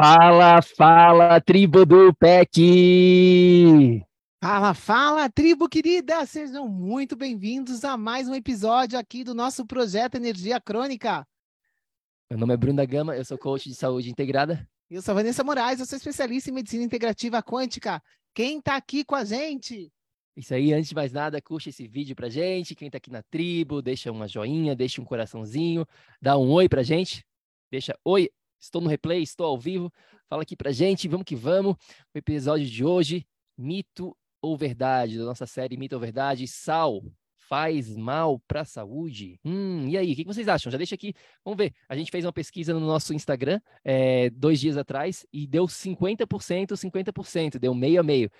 Fala, fala, tribo do PEC! Fala, fala, tribo querida! Sejam muito bem-vindos a mais um episódio aqui do nosso projeto Energia Crônica. Meu nome é Bruno da Gama, eu sou coach de saúde integrada. Eu sou Vanessa Moraes, eu sou especialista em medicina integrativa quântica. Quem tá aqui com a gente? Isso aí, antes de mais nada, curte esse vídeo pra gente. Quem tá aqui na tribo, deixa uma joinha, deixa um coraçãozinho, dá um oi pra gente. Deixa oi Estou no replay, estou ao vivo. Fala aqui pra gente, vamos que vamos. O episódio de hoje, mito ou verdade, da nossa série Mito ou Verdade, sal faz mal para a saúde? Hum, e aí, o que vocês acham? Já deixa aqui, vamos ver. A gente fez uma pesquisa no nosso Instagram é, dois dias atrás e deu 50%, 50%, deu meio a meio.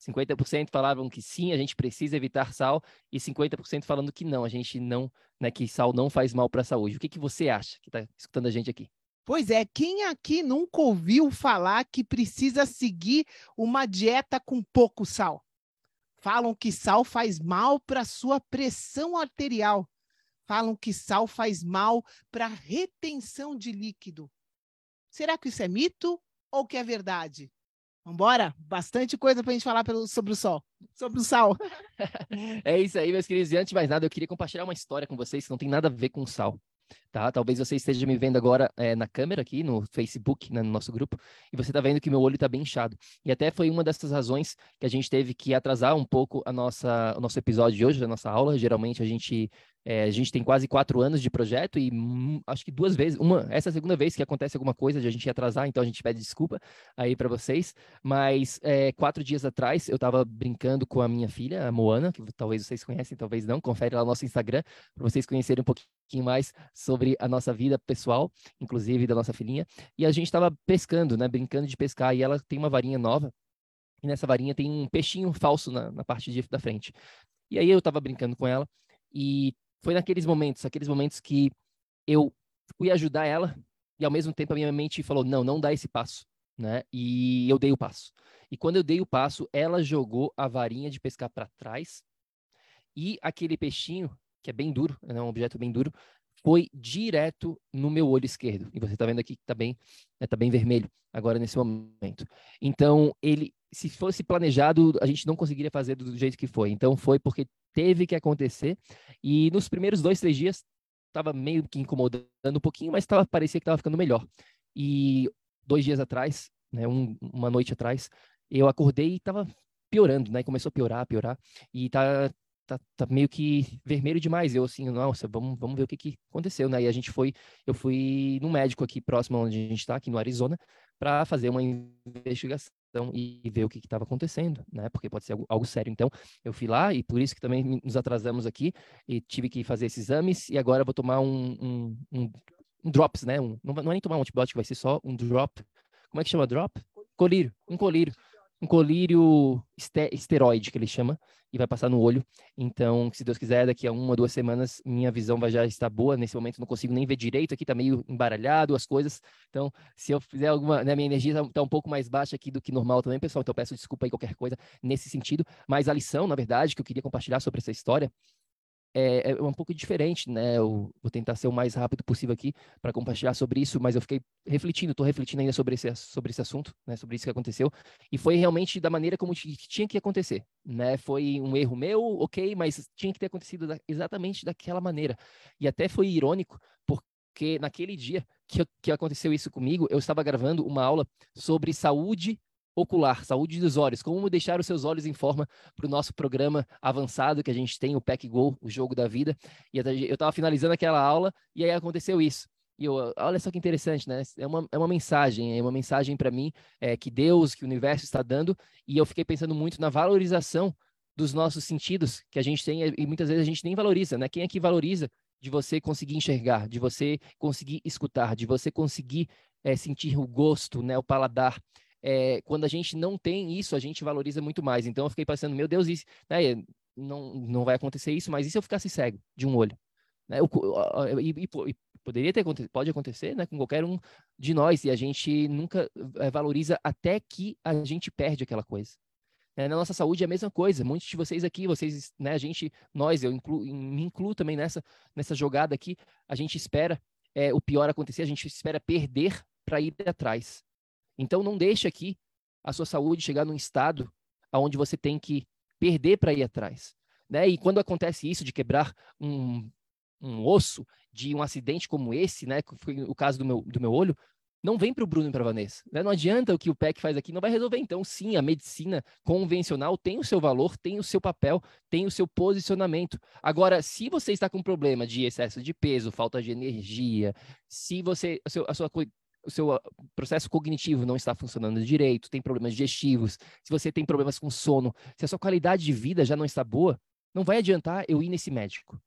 50% falavam que sim, a gente precisa evitar sal, e 50% falando que não, a gente não, né, que sal não faz mal para a saúde. O que, que você acha que está escutando a gente aqui? Pois é, quem aqui nunca ouviu falar que precisa seguir uma dieta com pouco sal? Falam que sal faz mal para sua pressão arterial. Falam que sal faz mal para retenção de líquido. Será que isso é mito ou que é verdade? Vambora? Bastante coisa para a gente falar pelo, sobre o sol, sobre o sal. é isso aí, meus queridos. E antes de mais nada, eu queria compartilhar uma história com vocês que não tem nada a ver com sal tá? Talvez você esteja me vendo agora é, na câmera aqui, no Facebook, né, no nosso grupo, e você está vendo que meu olho está bem inchado. E até foi uma dessas razões que a gente teve que atrasar um pouco a nossa, o nosso episódio de hoje, a nossa aula. Geralmente a gente é, a gente tem quase quatro anos de projeto e hum, acho que duas vezes, uma, essa é a segunda vez que acontece alguma coisa de a gente atrasar, então a gente pede desculpa aí para vocês. Mas é, quatro dias atrás eu estava brincando com a minha filha, a Moana, que talvez vocês conhecem, talvez não. Confere lá no nosso Instagram para vocês conhecerem um pouquinho mais sobre a nossa vida pessoal, inclusive da nossa filhinha. E a gente estava pescando, né, brincando de pescar e ela tem uma varinha nova. E nessa varinha tem um peixinho falso na, na parte de, da frente. E aí eu estava brincando com ela e foi naqueles momentos, aqueles momentos que eu fui ajudar ela e ao mesmo tempo a minha mente falou: "Não, não dá esse passo", né? E eu dei o passo. E quando eu dei o passo, ela jogou a varinha de pescar para trás e aquele peixinho, que é bem duro, é um objeto bem duro, foi direto no meu olho esquerdo. E você está vendo aqui que está bem, né, tá bem vermelho agora nesse momento. Então, ele, se fosse planejado, a gente não conseguiria fazer do jeito que foi. Então, foi porque teve que acontecer. E nos primeiros dois, três dias, estava meio que incomodando um pouquinho, mas tava, parecia que estava ficando melhor. E dois dias atrás, né, um, uma noite atrás, eu acordei e estava piorando, né? Começou a piorar, piorar. E tá, tá, tá, meio que vermelho demais. Eu assim, nossa, vamos, vamos ver o que, que aconteceu, né? E a gente foi, eu fui no médico aqui próximo onde a gente está, aqui no Arizona, para fazer uma investigação e ver o que estava acontecendo, né? Porque pode ser algo, algo, sério. Então, eu fui lá e por isso que também nos atrasamos aqui e tive que fazer esses exames e agora vou tomar um, um, um, um drops, né? Um, não, não é nem tomar um antibiótico, vai ser só um drop. Como é que chama drop? Colírio, um colírio um colírio esteroide, que ele chama, e vai passar no olho. Então, se Deus quiser, daqui a uma, duas semanas, minha visão vai já estar boa. Nesse momento, não consigo nem ver direito, aqui tá meio embaralhado as coisas. Então, se eu fizer alguma, né, minha energia está tá um pouco mais baixa aqui do que normal também, pessoal. Então, peço desculpa aí qualquer coisa nesse sentido. Mas a lição, na verdade, que eu queria compartilhar sobre essa história é, é um pouco diferente, né? Eu vou tentar ser o mais rápido possível aqui para compartilhar sobre isso, mas eu fiquei refletindo, estou refletindo ainda sobre esse, sobre esse assunto, né? Sobre isso que aconteceu, e foi realmente da maneira como tinha que acontecer, né? Foi um erro meu, ok, mas tinha que ter acontecido da, exatamente daquela maneira. E até foi irônico, porque naquele dia que, que aconteceu isso comigo, eu estava gravando uma aula sobre saúde ocular, saúde dos olhos, como deixar os seus olhos em forma para o nosso programa avançado que a gente tem, o Pack Go, o jogo da vida. E eu estava finalizando aquela aula e aí aconteceu isso. E eu, olha só que interessante, né? É uma, é uma mensagem, é uma mensagem para mim é, que Deus, que o universo está dando, e eu fiquei pensando muito na valorização dos nossos sentidos que a gente tem e muitas vezes a gente nem valoriza, né? Quem é que valoriza de você conseguir enxergar, de você conseguir escutar, de você conseguir é, sentir o gosto, né? O paladar é, quando a gente não tem isso, a gente valoriza muito mais. Então eu fiquei pensando, meu Deus, isso, né, não, não vai acontecer isso, mas e se eu ficasse cego de um olho? Né? e, e, poderia ter pode acontecer né, com qualquer um de nós, e a gente nunca é, valoriza até que a gente perde aquela coisa. É, na nossa saúde é a mesma coisa. Muitos de vocês aqui, vocês, né, a gente, nós, eu me incluo também nessa, nessa jogada aqui, a gente espera é, o pior acontecer, a gente espera perder para ir atrás. Então não deixe aqui a sua saúde chegar num estado onde você tem que perder para ir atrás. Né? E quando acontece isso de quebrar um, um osso de um acidente como esse, né, que foi o caso do meu, do meu olho, não vem para o Bruno e para Vanessa. Né? Não adianta o que o PEC faz aqui, não vai resolver. Então, sim, a medicina convencional tem o seu valor, tem o seu papel, tem o seu posicionamento. Agora, se você está com problema de excesso de peso, falta de energia, se você a, seu, a sua o seu ah, processo cognitivo não está funcionando direito, tem problemas digestivos, se você tem problemas com sono, se a sua qualidade de vida já não está boa, não vai adiantar eu ir nesse médico.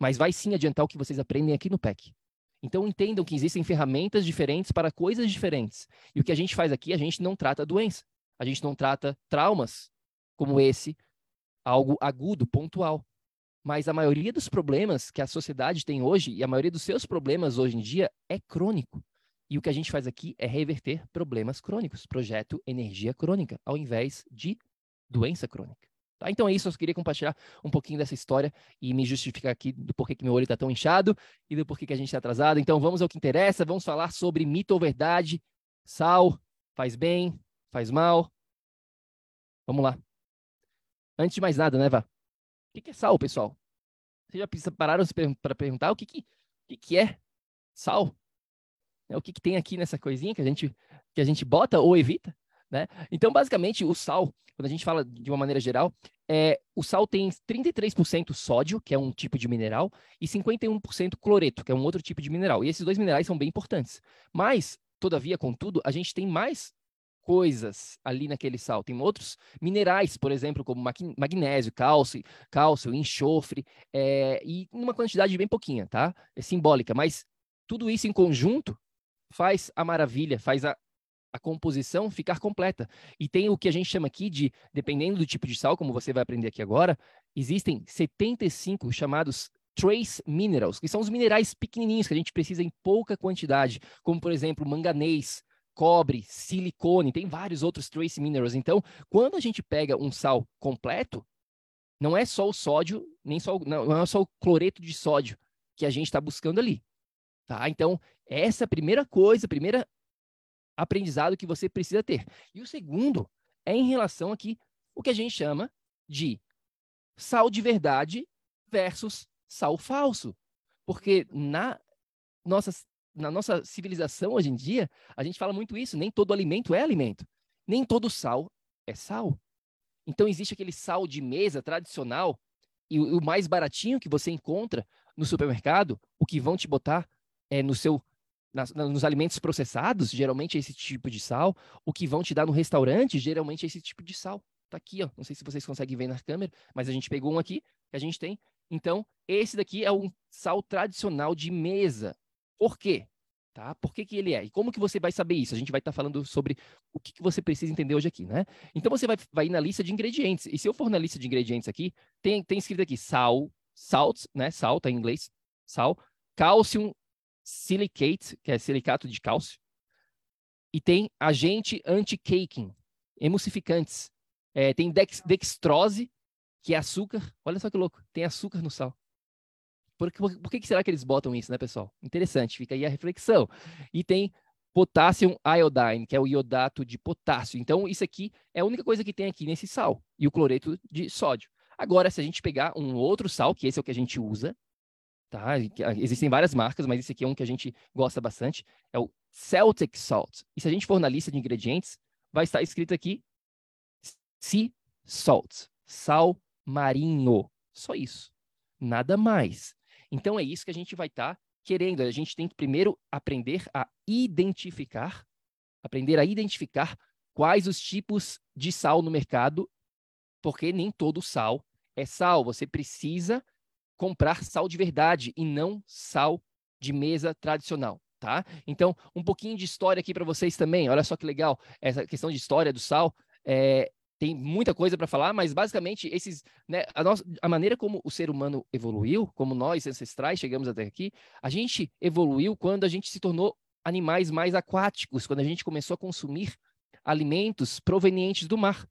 Mas vai sim adiantar o que vocês aprendem aqui no PEC. Então entendam que existem ferramentas diferentes para coisas diferentes. E o que a gente faz aqui, a gente não trata doença. A gente não trata traumas como esse, algo agudo, pontual. Mas a maioria dos problemas que a sociedade tem hoje, e a maioria dos seus problemas hoje em dia, é crônico. E o que a gente faz aqui é reverter problemas crônicos, projeto energia crônica, ao invés de doença crônica. Tá? Então é isso, eu queria compartilhar um pouquinho dessa história e me justificar aqui do porquê que meu olho está tão inchado e do porquê que a gente está atrasado. Então vamos ao que interessa, vamos falar sobre mito ou verdade. Sal faz bem, faz mal. Vamos lá. Antes de mais nada, né, Vá? O que é sal, pessoal? Vocês já pararam para perguntar o que, que, que, que é sal? É, o que, que tem aqui nessa coisinha que a gente, que a gente bota ou evita? Né? Então, basicamente, o sal, quando a gente fala de uma maneira geral, é, o sal tem 33% sódio, que é um tipo de mineral, e 51% cloreto, que é um outro tipo de mineral. E esses dois minerais são bem importantes. Mas, todavia, contudo, a gente tem mais coisas ali naquele sal. Tem outros minerais, por exemplo, como magnésio, cálcio, cálcio enxofre, é, e uma quantidade bem pouquinha, tá? É simbólica, mas tudo isso em conjunto faz a maravilha, faz a, a composição ficar completa. E tem o que a gente chama aqui de, dependendo do tipo de sal, como você vai aprender aqui agora, existem 75 chamados trace minerals, que são os minerais pequenininhos que a gente precisa em pouca quantidade, como por exemplo manganês, cobre, silicone, tem vários outros trace minerals. Então, quando a gente pega um sal completo, não é só o sódio, nem só não é só o cloreto de sódio que a gente está buscando ali, tá? Então, essa é a primeira coisa, primeira aprendizado que você precisa ter. E o segundo é em relação aqui o que a gente chama de sal de verdade versus sal falso. Porque na nossa na nossa civilização hoje em dia, a gente fala muito isso, nem todo alimento é alimento. Nem todo sal é sal. Então existe aquele sal de mesa tradicional e o, mais baratinho que você encontra no supermercado, o que vão te botar é no seu nas, nos alimentos processados, geralmente é esse tipo de sal. O que vão te dar no restaurante, geralmente é esse tipo de sal. Tá aqui, ó. Não sei se vocês conseguem ver na câmera, mas a gente pegou um aqui que a gente tem. Então, esse daqui é um sal tradicional de mesa. Por quê? Tá? Por que, que ele é? E como que você vai saber isso? A gente vai estar tá falando sobre o que, que você precisa entender hoje aqui, né? Então você vai, vai ir na lista de ingredientes. E se eu for na lista de ingredientes aqui, tem, tem escrito aqui sal, salt, né? Sal, tá em inglês, sal, calcium silicate, que é silicato de cálcio, e tem agente anti-caking, emulsificantes. É, tem dex, dextrose, que é açúcar. Olha só que louco, tem açúcar no sal. Por, por, por que, que será que eles botam isso, né, pessoal? Interessante, fica aí a reflexão. E tem potassium iodine, que é o iodato de potássio. Então, isso aqui é a única coisa que tem aqui nesse sal, e o cloreto de sódio. Agora, se a gente pegar um outro sal, que esse é o que a gente usa, tá? Existem várias marcas, mas esse aqui é um que a gente gosta bastante, é o Celtic Salt. E se a gente for na lista de ingredientes, vai estar escrito aqui sea salt, sal marinho. Só isso. Nada mais. Então é isso que a gente vai estar tá querendo. A gente tem que primeiro aprender a identificar, aprender a identificar quais os tipos de sal no mercado, porque nem todo sal é sal. Você precisa comprar sal de verdade e não sal de mesa tradicional, tá? Então, um pouquinho de história aqui para vocês também. Olha só que legal essa questão de história do sal. É, tem muita coisa para falar, mas basicamente esses, né, a, nossa, a maneira como o ser humano evoluiu, como nós ancestrais chegamos até aqui, a gente evoluiu quando a gente se tornou animais mais aquáticos, quando a gente começou a consumir alimentos provenientes do mar.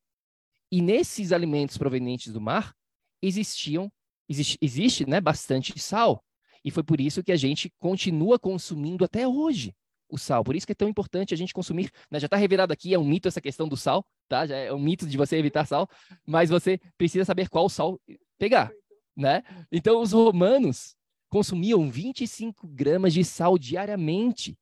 E nesses alimentos provenientes do mar existiam existe, existe né, bastante sal. E foi por isso que a gente continua consumindo até hoje o sal. Por isso que é tão importante a gente consumir. Né? Já está revelado aqui, é um mito essa questão do sal, tá? Já é um mito de você evitar sal, mas você precisa saber qual sal pegar, né? Então, os romanos consumiam 25 gramas de sal diariamente.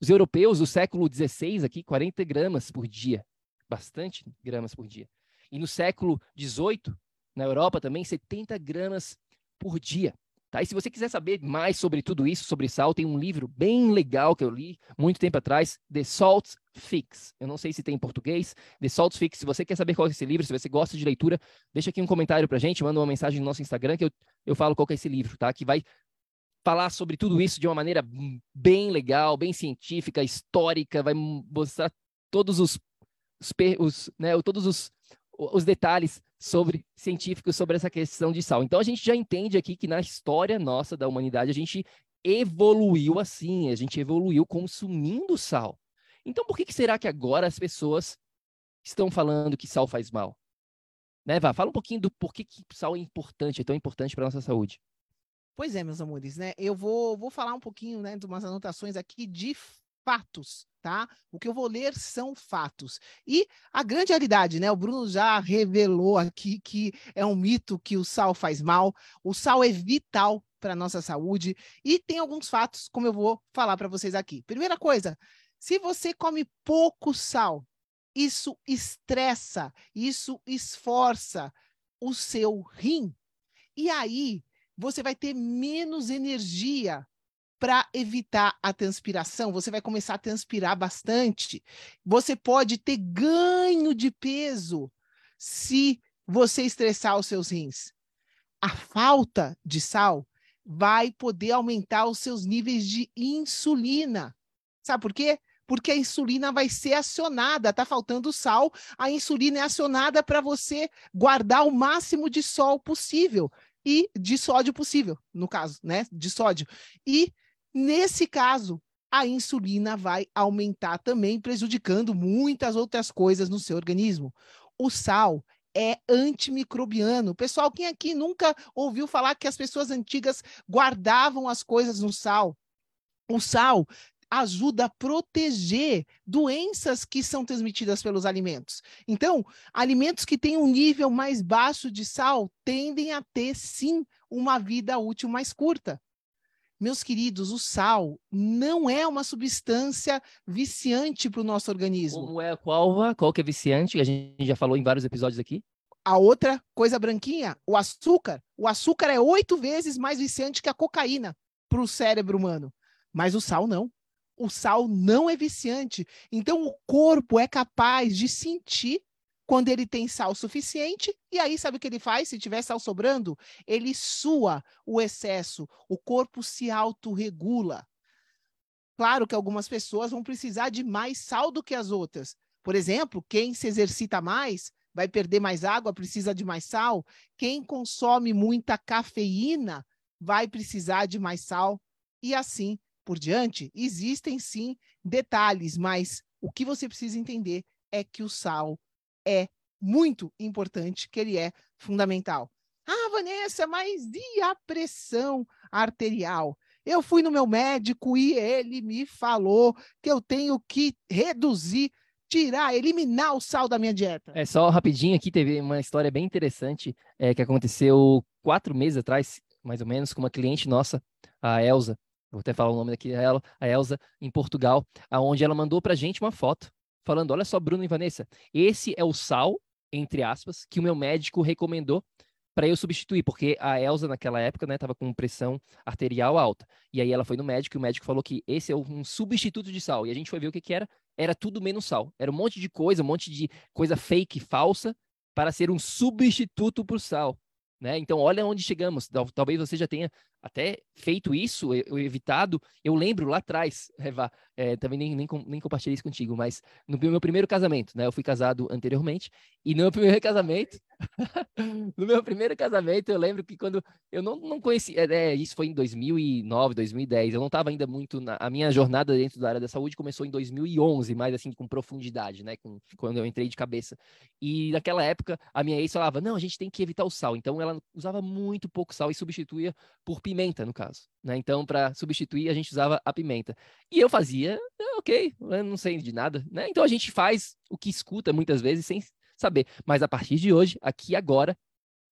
Os europeus do século XVI aqui, 40 gramas por dia. Bastante gramas por dia. E no século XVIII, na Europa também, 70 gramas por dia. Tá? E se você quiser saber mais sobre tudo isso, sobre sal, tem um livro bem legal que eu li muito tempo atrás, The Salt Fix. Eu não sei se tem em português, The Salt Fix. Se você quer saber qual é esse livro, se você gosta de leitura, deixa aqui um comentário pra gente, manda uma mensagem no nosso Instagram que eu, eu falo qual é esse livro, tá? Que vai falar sobre tudo isso de uma maneira bem legal, bem científica, histórica, vai mostrar todos os, os, né, todos os, os detalhes sobre científicos sobre essa questão de sal. Então a gente já entende aqui que na história nossa da humanidade a gente evoluiu assim, a gente evoluiu consumindo sal. Então por que, que será que agora as pessoas estão falando que sal faz mal? Né, Vá? Fala um pouquinho do porquê que sal é importante, é tão importante para nossa saúde. Pois é, meus amores, né? Eu vou, vou falar um pouquinho, né, de umas anotações aqui de fatos, tá? O que eu vou ler são fatos. E a grande realidade, né? O Bruno já revelou aqui que é um mito que o sal faz mal. O sal é vital para a nossa saúde e tem alguns fatos, como eu vou falar para vocês aqui. Primeira coisa, se você come pouco sal, isso estressa, isso esforça o seu rim. E aí, você vai ter menos energia para evitar a transpiração, você vai começar a transpirar bastante. Você pode ter ganho de peso se você estressar os seus rins. A falta de sal vai poder aumentar os seus níveis de insulina. Sabe por quê? Porque a insulina vai ser acionada, tá faltando sal, a insulina é acionada para você guardar o máximo de sol possível e de sódio possível, no caso, né, de sódio. E Nesse caso, a insulina vai aumentar também, prejudicando muitas outras coisas no seu organismo. O sal é antimicrobiano. Pessoal, quem aqui nunca ouviu falar que as pessoas antigas guardavam as coisas no sal? O sal ajuda a proteger doenças que são transmitidas pelos alimentos. Então, alimentos que têm um nível mais baixo de sal tendem a ter, sim, uma vida útil mais curta. Meus queridos, o sal não é uma substância viciante para o nosso organismo. Como é qual, qual que é viciante? A gente já falou em vários episódios aqui. A outra coisa branquinha, o açúcar. O açúcar é oito vezes mais viciante que a cocaína para o cérebro humano. Mas o sal não. O sal não é viciante. Então o corpo é capaz de sentir quando ele tem sal suficiente, e aí sabe o que ele faz? Se tiver sal sobrando, ele sua o excesso, o corpo se autorregula. Claro que algumas pessoas vão precisar de mais sal do que as outras. Por exemplo, quem se exercita mais vai perder mais água, precisa de mais sal. Quem consome muita cafeína vai precisar de mais sal e assim por diante. Existem sim detalhes, mas o que você precisa entender é que o sal é muito importante, que ele é fundamental. Ah, Vanessa, mas e a pressão arterial? Eu fui no meu médico e ele me falou que eu tenho que reduzir, tirar, eliminar o sal da minha dieta. É só rapidinho aqui, teve uma história bem interessante é, que aconteceu quatro meses atrás, mais ou menos, com uma cliente nossa, a Elsa. Vou até falar o nome daqui a Elsa, em Portugal, aonde ela mandou pra gente uma foto falando: olha só, Bruno e Vanessa, esse é o sal, entre aspas, que o meu médico recomendou para eu substituir, porque a Elsa naquela época, né, tava com pressão arterial alta. E aí ela foi no médico e o médico falou que esse é um substituto de sal. E a gente foi ver o que que era. Era tudo menos sal. Era um monte de coisa, um monte de coisa fake, falsa, para ser um substituto para o sal. Né? Então, olha onde chegamos. Talvez você já tenha até feito isso, eu, evitado. Eu lembro lá atrás, Eva, é, também nem, nem, nem, compartilhei isso contigo, mas no meu primeiro casamento, né? Eu fui casado anteriormente, e no meu primeiro casamento, no meu primeiro casamento, eu lembro que quando eu não, não conhecia, é, isso foi em 2009, 2010, eu não estava ainda muito, na, a minha jornada dentro da área da saúde começou em 2011, mais assim, com profundidade, né? Com, quando eu entrei de cabeça. E naquela época, a minha ex falava, não, a gente tem que evitar o sal. Então, ela usava muito pouco sal e substituía por pimenta pimenta, no caso. Né? Então, para substituir, a gente usava a pimenta. E eu fazia, ah, ok, eu não sei de nada. Né? Então, a gente faz o que escuta muitas vezes sem saber. Mas a partir de hoje, aqui agora,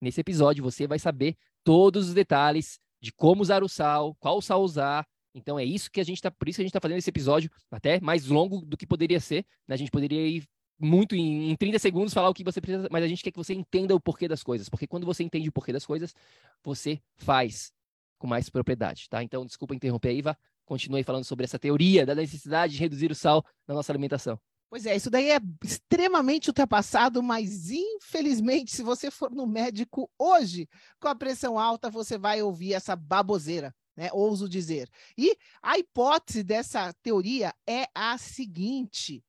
nesse episódio, você vai saber todos os detalhes de como usar o sal, qual sal usar. Então é isso que a gente está, por isso que a gente está fazendo esse episódio até mais longo do que poderia ser. Né? A gente poderia ir muito em, em 30 segundos falar o que você precisa, mas a gente quer que você entenda o porquê das coisas, porque quando você entende o porquê das coisas, você faz com mais propriedade, tá? Então, desculpa interromper aí, Iva. Continue falando sobre essa teoria da necessidade de reduzir o sal na nossa alimentação. Pois é, isso daí é extremamente ultrapassado, mas infelizmente, se você for no médico hoje com a pressão alta, você vai ouvir essa baboseira, né? Ouso dizer. E a hipótese dessa teoria é a seguinte: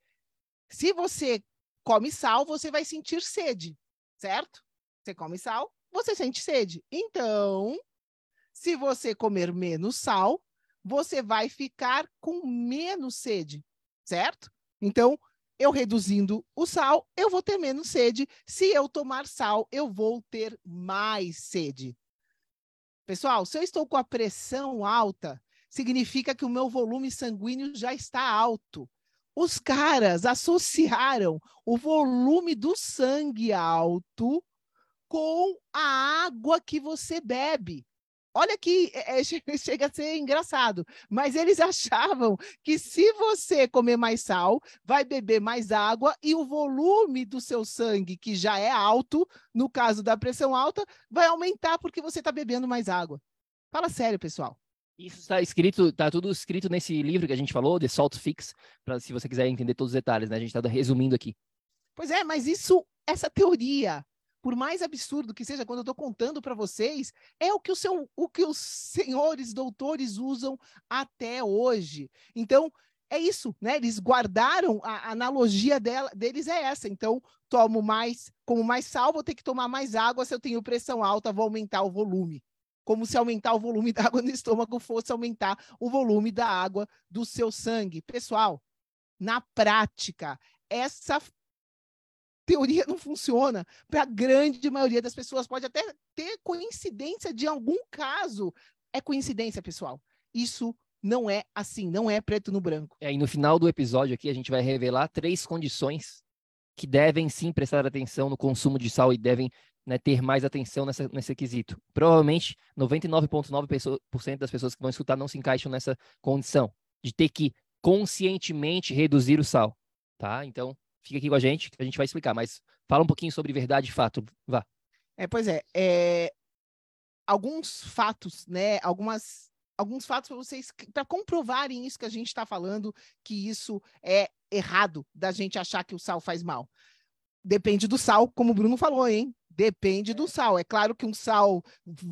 se você come sal, você vai sentir sede, certo? Você come sal, você sente sede. Então, se você comer menos sal, você vai ficar com menos sede, certo? Então, eu reduzindo o sal, eu vou ter menos sede. Se eu tomar sal, eu vou ter mais sede. Pessoal, se eu estou com a pressão alta, significa que o meu volume sanguíneo já está alto. Os caras associaram o volume do sangue alto com a água que você bebe. Olha que é, chega a ser engraçado, mas eles achavam que se você comer mais sal, vai beber mais água e o volume do seu sangue, que já é alto, no caso da pressão alta, vai aumentar porque você está bebendo mais água. Fala sério, pessoal. Isso está escrito, está tudo escrito nesse livro que a gente falou, The Salt Fix, para se você quiser entender todos os detalhes, né? A gente está resumindo aqui. Pois é, mas isso, essa teoria por mais absurdo que seja, quando eu estou contando para vocês, é o que, o, seu, o que os senhores doutores usam até hoje. Então, é isso, né? Eles guardaram a, analogia dela, deles é essa. Então, tomo mais, como mais sal, vou ter que tomar mais água. Se eu tenho pressão alta, vou aumentar o volume. Como se aumentar o volume da água no estômago fosse aumentar o volume da água do seu sangue. Pessoal, na prática, essa teoria não funciona para a grande maioria das pessoas. Pode até ter coincidência de algum caso. É coincidência, pessoal. Isso não é assim, não é preto no branco. É, e no final do episódio aqui, a gente vai revelar três condições que devem sim prestar atenção no consumo de sal e devem né, ter mais atenção nessa, nesse quesito. Provavelmente 99,9% das pessoas que vão escutar não se encaixam nessa condição de ter que conscientemente reduzir o sal, tá? Então, fica aqui com a gente, que a gente vai explicar, mas fala um pouquinho sobre verdade e fato, vá. É, pois é, é alguns fatos, né, algumas alguns fatos para vocês para comprovarem isso que a gente está falando, que isso é errado da gente achar que o sal faz mal. Depende do sal, como o Bruno falou, hein? Depende do sal. É claro que um sal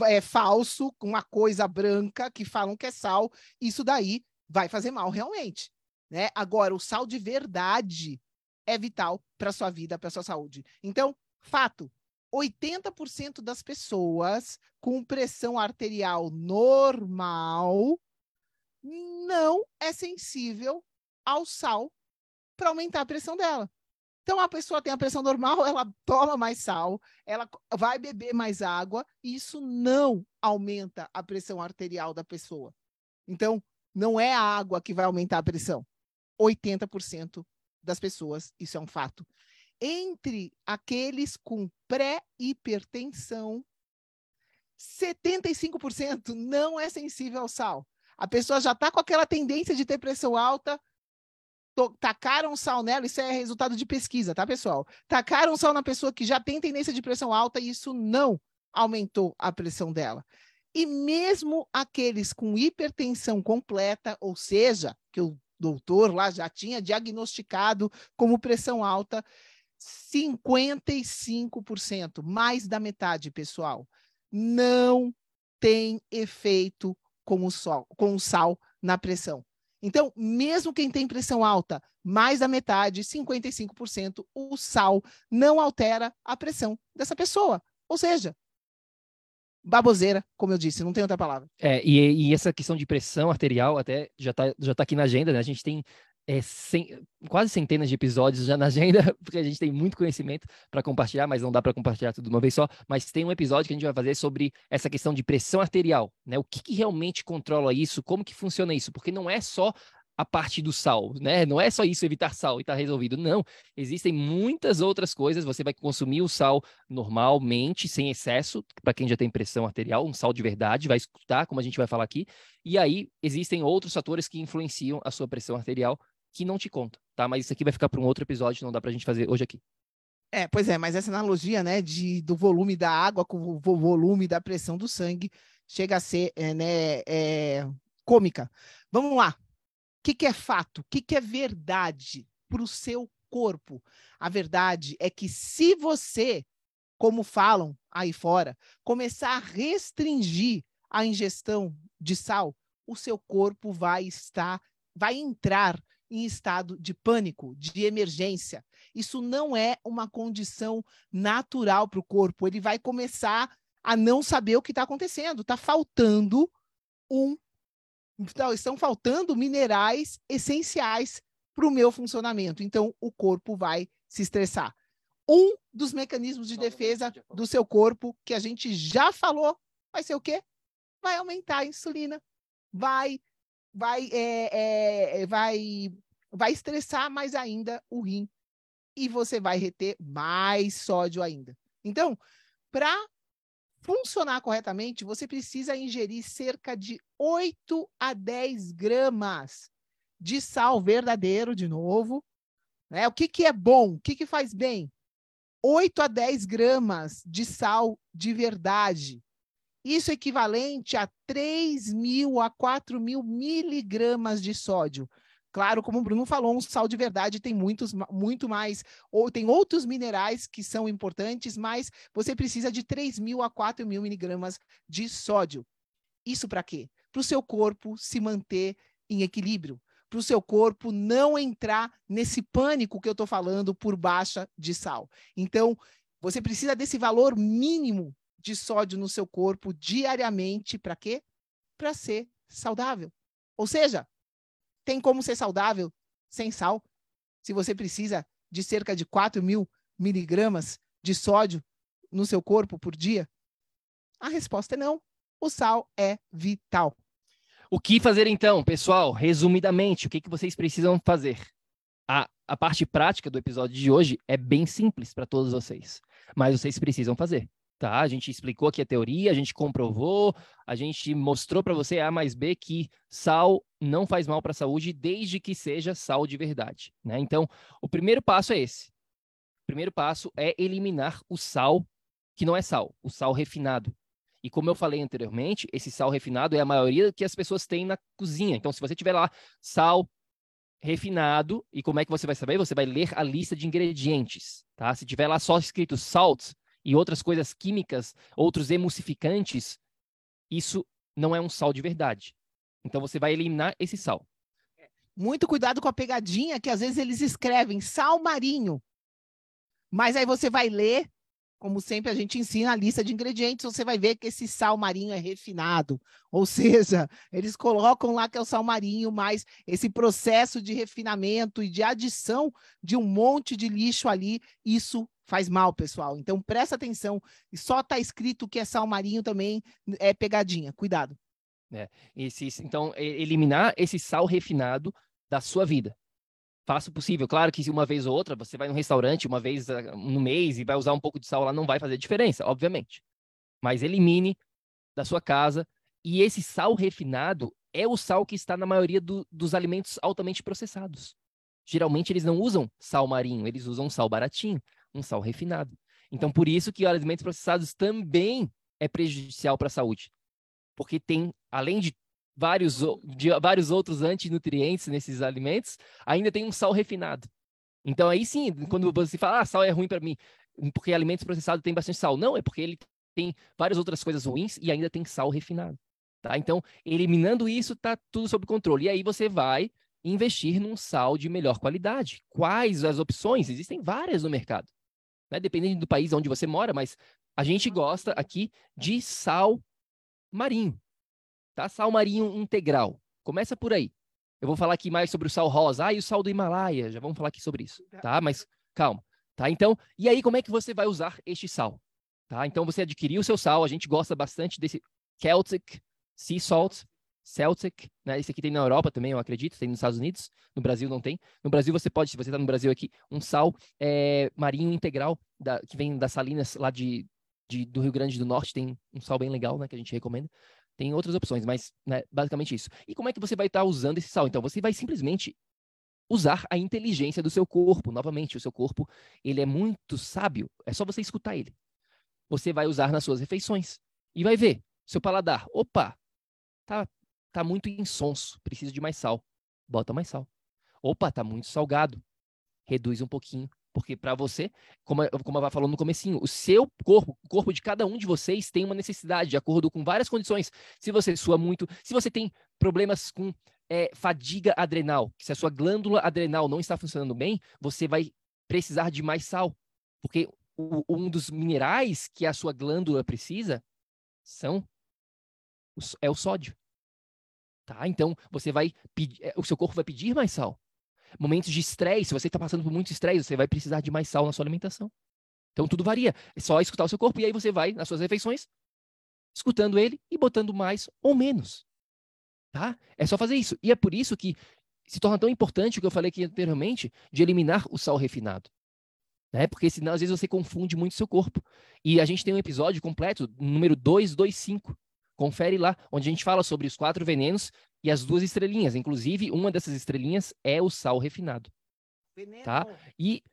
é falso, uma coisa branca que falam que é sal, isso daí vai fazer mal realmente, né? Agora, o sal de verdade, é vital para sua vida, para sua saúde. Então, fato, 80% das pessoas com pressão arterial normal não é sensível ao sal para aumentar a pressão dela. Então a pessoa tem a pressão normal, ela toma mais sal, ela vai beber mais água, e isso não aumenta a pressão arterial da pessoa. Então, não é a água que vai aumentar a pressão. 80% das pessoas, isso é um fato. Entre aqueles com pré-hipertensão, 75% não é sensível ao sal. A pessoa já está com aquela tendência de ter pressão alta, tacaram sal nela, isso é resultado de pesquisa, tá, pessoal? Tacaram sal na pessoa que já tem tendência de pressão alta e isso não aumentou a pressão dela. E mesmo aqueles com hipertensão completa, ou seja, que o doutor lá já tinha diagnosticado como pressão alta, 55%, mais da metade, pessoal, não tem efeito com o, sol, com o sal na pressão. Então, mesmo quem tem pressão alta, mais da metade, 55%, o sal não altera a pressão dessa pessoa. Ou seja, baboseira, como eu disse, não tem outra palavra. É, e, e essa questão de pressão arterial até já está já tá aqui na agenda, né? A gente tem é, quase centenas de episódios já na agenda, porque a gente tem muito conhecimento para compartilhar, mas não dá para compartilhar tudo de uma vez só. Mas tem um episódio que a gente vai fazer sobre essa questão de pressão arterial, né? O que, que realmente controla isso, como que funciona isso, porque não é só a parte do sal, né? Não é só isso, evitar sal e tá resolvido. Não, existem muitas outras coisas. Você vai consumir o sal normalmente, sem excesso, para quem já tem pressão arterial, um sal de verdade, vai escutar, como a gente vai falar aqui. E aí existem outros fatores que influenciam a sua pressão arterial que não te conta, tá? Mas isso aqui vai ficar para um outro episódio, não dá para a gente fazer hoje aqui. É, pois é, mas essa analogia, né, de, do volume da água com o volume da pressão do sangue chega a ser, é, né, é, cômica. Vamos lá. O que, que é fato? O que, que é verdade para o seu corpo? A verdade é que se você, como falam aí fora, começar a restringir a ingestão de sal, o seu corpo vai estar, vai entrar em estado de pânico, de emergência. Isso não é uma condição natural para o corpo. Ele vai começar a não saber o que está acontecendo. Está faltando um. Então, estão faltando minerais essenciais para o meu funcionamento. Então, o corpo vai se estressar. Um dos mecanismos de defesa do seu corpo, que a gente já falou, vai ser o quê? Vai aumentar a insulina, vai vai, é, é, vai, vai estressar mais ainda o rim e você vai reter mais sódio ainda. Então, para funcionar corretamente, você precisa ingerir cerca de 8 a 10 gramas de sal verdadeiro, de novo. Né? O que, que é bom? O que, que faz bem? 8 a 10 gramas de sal de verdade. Isso é equivalente a 3 mil a 4 mil miligramas de sódio. Claro, como o Bruno falou, um sal de verdade tem muitos, muito mais, ou tem outros minerais que são importantes, mas você precisa de 3 mil a 4 mil miligramas de sódio. Isso para quê? Para o seu corpo se manter em equilíbrio, para o seu corpo não entrar nesse pânico que eu estou falando por baixa de sal. Então, você precisa desse valor mínimo de sódio no seu corpo diariamente. Para quê? Para ser saudável. Ou seja, tem como ser saudável sem sal? Se você precisa de cerca de 4 mil miligramas de sódio no seu corpo por dia? A resposta é não. O sal é vital. O que fazer então, pessoal? Resumidamente, o que, que vocês precisam fazer? A, a parte prática do episódio de hoje é bem simples para todos vocês, mas vocês precisam fazer tá? A gente explicou aqui a teoria, a gente comprovou, a gente mostrou para você A mais B que sal não faz mal para a saúde desde que seja sal de verdade, né? Então, o primeiro passo é esse. O primeiro passo é eliminar o sal que não é sal, o sal refinado. E como eu falei anteriormente, esse sal refinado é a maioria que as pessoas têm na cozinha. Então, se você tiver lá sal refinado, e como é que você vai saber? Você vai ler a lista de ingredientes, tá? Se tiver lá só escrito salts, e outras coisas químicas, outros emulsificantes, isso não é um sal de verdade. Então você vai eliminar esse sal. Muito cuidado com a pegadinha que às vezes eles escrevem sal marinho. Mas aí você vai ler como sempre, a gente ensina a lista de ingredientes, você vai ver que esse sal marinho é refinado. Ou seja, eles colocam lá que é o sal marinho, mas esse processo de refinamento e de adição de um monte de lixo ali, isso faz mal, pessoal. Então presta atenção. E só está escrito que é sal marinho também é pegadinha. Cuidado. É, esse, então, eliminar esse sal refinado da sua vida faça o possível. Claro que uma vez ou outra você vai no restaurante uma vez ah, no mês e vai usar um pouco de sal lá, não vai fazer diferença, obviamente. Mas elimine da sua casa. E esse sal refinado é o sal que está na maioria do, dos alimentos altamente processados. Geralmente eles não usam sal marinho, eles usam sal baratinho, um sal refinado. Então, por isso que alimentos processados também é prejudicial para a saúde. Porque tem, além de vários, de vários outros antinutrientes nesses alimentos, ainda tem um sal refinado. Então aí sim, quando uhum. você fala, ah, sal é ruim para mim, porque alimentos processados tem bastante sal. Não, é porque ele tem várias outras coisas ruins e ainda tem sal refinado. Tá? Então, eliminando isso, tá tudo sob controle. E aí você vai investir num sal de melhor qualidade. Quais as opções? Existem várias no mercado. Né? Dependendo do país onde você mora, mas a gente gosta aqui de sal marinho tá? Sal marinho integral. Começa por aí. Eu vou falar aqui mais sobre o sal rosa. Ah, e o sal do Himalaia. Já vamos falar aqui sobre isso, tá? Mas calma, tá? Então, e aí como é que você vai usar este sal? Tá? Então você adquiriu o seu sal. A gente gosta bastante desse Celtic Sea Salt, Celtic, né? Esse aqui tem na Europa também, eu acredito, tem nos Estados Unidos, no Brasil não tem. No Brasil você pode, se você está no Brasil aqui, um sal é, marinho integral da, que vem das salinas lá de, de, do Rio Grande do Norte, tem um sal bem legal, né, que a gente recomenda. Tem outras opções, mas né, basicamente isso. E como é que você vai estar usando esse sal? Então, você vai simplesmente usar a inteligência do seu corpo. Novamente, o seu corpo, ele é muito sábio. É só você escutar ele. Você vai usar nas suas refeições e vai ver seu paladar. Opa, tá, tá muito insonso, preciso de mais sal. Bota mais sal. Opa, tá muito salgado. Reduz um pouquinho. Porque para você, como, como a Vá falou no comecinho, o seu corpo, o corpo de cada um de vocês tem uma necessidade, de acordo com várias condições. Se você sua muito, se você tem problemas com é, fadiga adrenal, se a sua glândula adrenal não está funcionando bem, você vai precisar de mais sal. Porque o, um dos minerais que a sua glândula precisa são é o sódio. Tá? Então, você vai pedir, é, o seu corpo vai pedir mais sal. Momentos de estresse, se você está passando por muito estresse, você vai precisar de mais sal na sua alimentação. Então tudo varia. É só escutar o seu corpo e aí você vai nas suas refeições, escutando ele e botando mais ou menos. Tá? É só fazer isso. E é por isso que se torna tão importante o que eu falei aqui anteriormente, de eliminar o sal refinado. Né? Porque senão, às vezes, você confunde muito seu corpo. E a gente tem um episódio completo, número 225. Confere lá, onde a gente fala sobre os quatro venenos e as duas estrelinhas. Inclusive, uma dessas estrelinhas é o sal refinado. Veneno. Tá? E,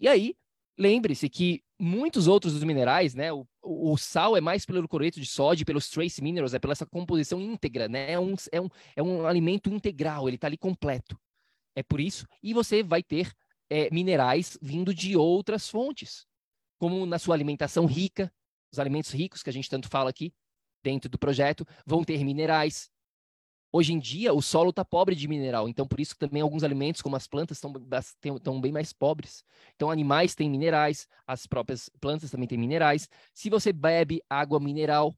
e aí, lembre-se que muitos outros dos minerais, né? O, o, sal é mais pelo cloreto de sódio, pelos trace minerals, é pela essa composição íntegra, né? É um, é um, é um alimento integral, ele está ali completo. É por isso. E você vai ter é, minerais vindo de outras fontes, como na sua alimentação rica, os alimentos ricos que a gente tanto fala aqui dentro do projeto, vão ter minerais, Hoje em dia, o solo está pobre de mineral, então por isso também alguns alimentos, como as plantas, estão bem mais pobres. Então, animais têm minerais, as próprias plantas também têm minerais. Se você bebe água mineral,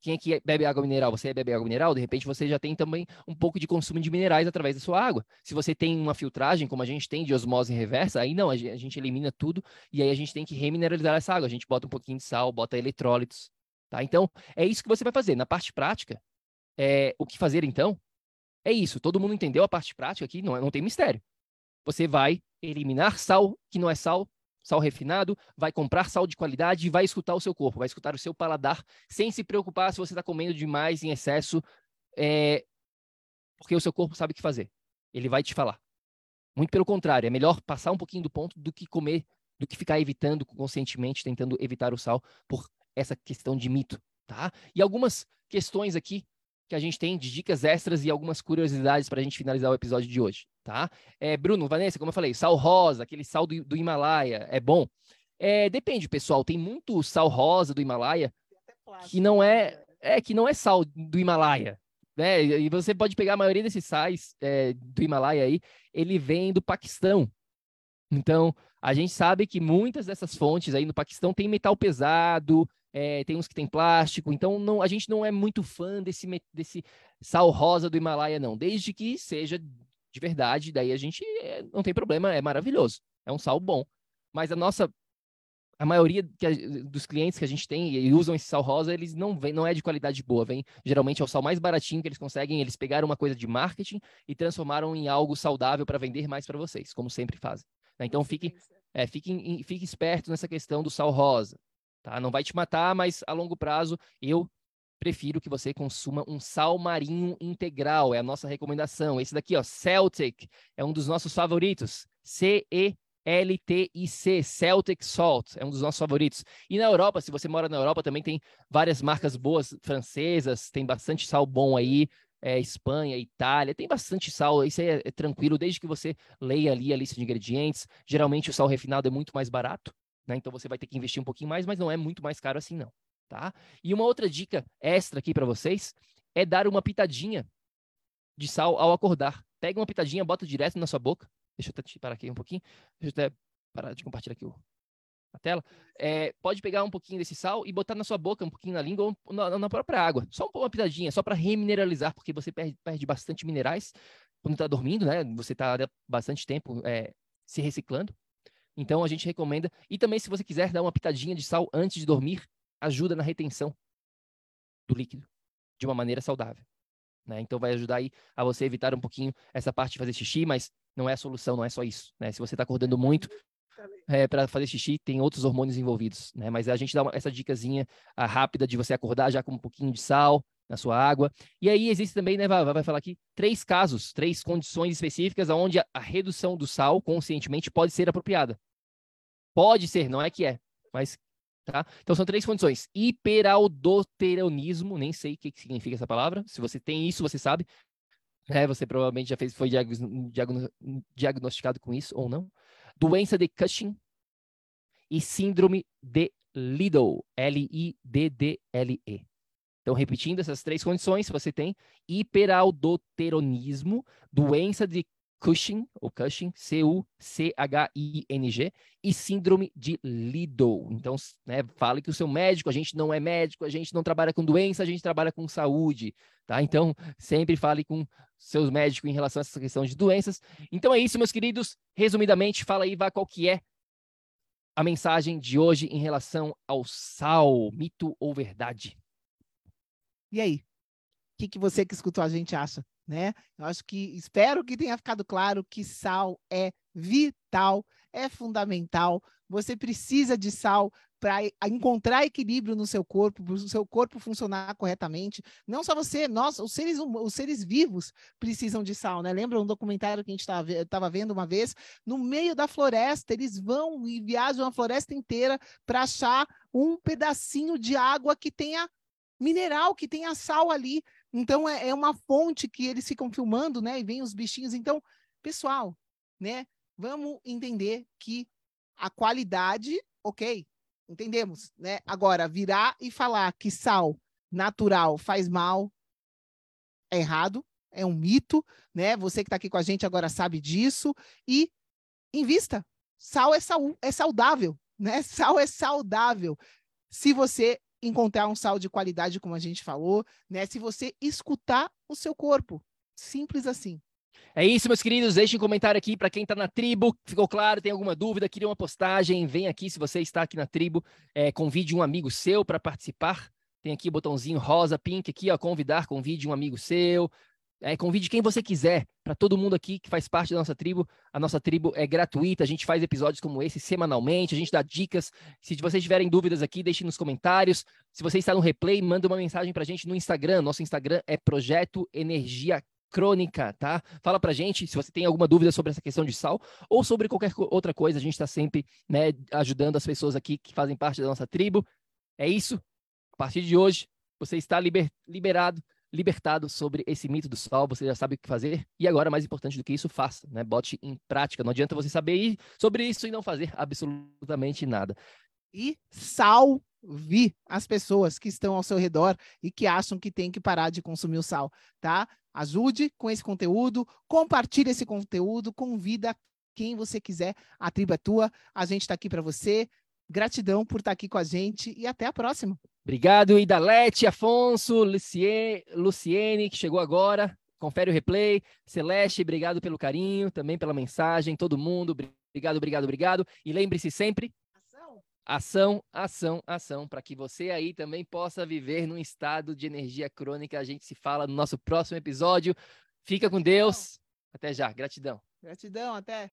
quem é que bebe água mineral? Você bebe água mineral, de repente você já tem também um pouco de consumo de minerais através da sua água. Se você tem uma filtragem, como a gente tem de osmose reversa, aí não, a gente elimina tudo e aí a gente tem que remineralizar essa água. A gente bota um pouquinho de sal, bota eletrólitos, tá? Então, é isso que você vai fazer. Na parte prática, é, o que fazer então? É isso. Todo mundo entendeu a parte prática aqui? Não, não tem mistério. Você vai eliminar sal que não é sal, sal refinado, vai comprar sal de qualidade e vai escutar o seu corpo, vai escutar o seu paladar, sem se preocupar se você está comendo demais em excesso, é... porque o seu corpo sabe o que fazer. Ele vai te falar. Muito pelo contrário, é melhor passar um pouquinho do ponto do que comer, do que ficar evitando conscientemente, tentando evitar o sal por essa questão de mito, tá? E algumas questões aqui que a gente tem de dicas extras e algumas curiosidades para a gente finalizar o episódio de hoje, tá? É, Bruno, Vanessa, como eu falei, sal rosa, aquele sal do, do Himalaia, é bom? É, depende, pessoal. Tem muito sal rosa do Himalaia que não é, é que não é sal do Himalaia, né? E você pode pegar a maioria desses sais é, do Himalaia aí, ele vem do Paquistão, Então, a gente sabe que muitas dessas fontes aí no Paquistão tem metal pesado, é, tem uns que tem plástico, então não, a gente não é muito fã desse, desse sal rosa do Himalaia, não. Desde que seja de verdade, daí a gente é, não tem problema, é maravilhoso. É um sal bom. Mas a nossa a maioria a, dos clientes que a gente tem e usam esse sal rosa, eles não vem, não é de qualidade boa, vem geralmente é o sal mais baratinho que eles conseguem, eles pegaram uma coisa de marketing e transformaram em algo saudável para vender mais para vocês, como sempre fazem. Né? Então fique, é, fique, fique esperto nessa questão do sal rosa, tá? Não vai te matar, mas a longo prazo eu prefiro que você consuma um sal marinho integral, é a nossa recomendação. Esse daqui, ó, Celtic, é um dos nossos favoritos. C E LTIC, Celtic Salt, é um dos nossos favoritos. E na Europa, se você mora na Europa, também tem várias marcas boas francesas, tem bastante sal bom aí, é, Espanha, Itália, tem bastante sal, isso aí é, é, tranquilo, desde que você leia ali a lista de ingredientes. Geralmente o sal refinado é muito mais barato, né? Então você vai ter que investir um pouquinho mais, mas não é muito mais caro assim, não. Tá? E uma outra dica extra aqui para vocês é dar uma pitadinha de sal ao acordar. Pega uma pitadinha, bota direto na sua boca, Deixa eu até parar aqui um pouquinho. Deixa eu até parar de compartilhar aqui o, a tela. É, pode pegar um pouquinho desse sal e botar na sua boca, um pouquinho na língua ou na, na própria água. Só uma pitadinha, só para remineralizar, porque você perde, perde bastante minerais quando está dormindo, né? Você está bastante tempo é, se reciclando. Então a gente recomenda. E também, se você quiser dar uma pitadinha de sal antes de dormir, ajuda na retenção do líquido de uma maneira saudável. Né? Então vai ajudar aí a você evitar um pouquinho essa parte de fazer xixi, mas não é a solução, não é só isso. Né? Se você está acordando muito é, para fazer xixi, tem outros hormônios envolvidos. Né? Mas a gente dá uma, essa dicasinha rápida de você acordar já com um pouquinho de sal na sua água. E aí existe também, né, vai, vai falar aqui, três casos, três condições específicas onde a, a redução do sal conscientemente pode ser apropriada. Pode ser, não é que é, mas Tá? Então são três condições. Hiperaldoteronismo, nem sei o que significa essa palavra. Se você tem isso, você sabe. É, você provavelmente já fez, foi diagnosticado com isso ou não. Doença de Cushing e síndrome de Liddle, L-I-D-D-L-E. Então, repetindo essas três condições, você tem hiperaldoteronismo, doença de Cushing, ou Cushing, C-U-C-H-I-N-G, e síndrome de Liddle. Então, né, fale que o seu médico, a gente não é médico, a gente não trabalha com doença, a gente trabalha com saúde, tá? Então, sempre fale com seus médicos em relação a essa questão de doenças. Então é isso, meus queridos. Resumidamente, fala aí, Vá, qual que é a mensagem de hoje em relação ao sal, mito ou verdade? E aí? O que, que você que escutou a gente acha? Né? Eu acho que espero que tenha ficado claro que sal é vital, é fundamental. Você precisa de sal para encontrar equilíbrio no seu corpo, para o seu corpo funcionar corretamente. Não só você, nós, os seres, os seres vivos precisam de sal, né? Lembra um documentário que a gente estava vendo uma vez? No meio da floresta, eles vão e viajam a floresta inteira para achar um pedacinho de água que tenha mineral, que tenha sal ali. Então é, é uma fonte que eles ficam filmando, né? E vem os bichinhos. Então, pessoal, né? Vamos entender que a qualidade, ok, entendemos, né? Agora, virar e falar que sal natural faz mal é errado, é um mito, né? Você que está aqui com a gente agora sabe disso e invista. Sal é, sal, é saudável, né? Sal é saudável. Se você encontrar um sal de qualidade, como a gente falou, né? Se você escutar o seu corpo. Simples assim. É isso, meus queridos. Deixem um comentário aqui para quem está na tribo. Ficou claro? Tem alguma dúvida? Queria uma postagem? Vem aqui se você está aqui na tribo. É, convide um amigo seu para participar. Tem aqui o botãozinho rosa, pink aqui, ó, convidar, convide um amigo seu. É, convide quem você quiser, para todo mundo aqui que faz parte da nossa tribo. A nossa tribo é gratuita, a gente faz episódios como esse semanalmente, a gente dá dicas. Se vocês tiverem dúvidas aqui, deixem nos comentários. Se você está no replay, manda uma mensagem para a gente no Instagram. Nosso Instagram é Projeto Energia Crônica, tá? Fala pra gente se você tem alguma dúvida sobre essa questão de sal ou sobre qualquer outra coisa. A gente está sempre né, ajudando as pessoas aqui que fazem parte da nossa tribo. É isso. A partir de hoje, você está liber liberado libertado sobre esse mito do sol, você já sabe o que fazer. E agora, mais importante do que isso, faça, né? Bote em prática. Não adianta você saber sobre isso e não fazer absolutamente nada. E salve as pessoas que estão ao seu redor e que acham que tem que parar de consumir o sal, tá? Ajude com esse conteúdo, compartilhe esse conteúdo, convida quem você quiser. A tribo é tua, a gente está aqui para você. Gratidão por estar aqui com a gente e até a próxima. Obrigado, Idalete, Afonso, Luciene, Luciene, que chegou agora. Confere o replay. Celeste, obrigado pelo carinho, também pela mensagem. Todo mundo, obrigado, obrigado, obrigado. E lembre-se sempre: ação, ação, ação, ação, para que você aí também possa viver num estado de energia crônica. A gente se fala no nosso próximo episódio. Fica com Deus. Até já. Gratidão. Gratidão, até.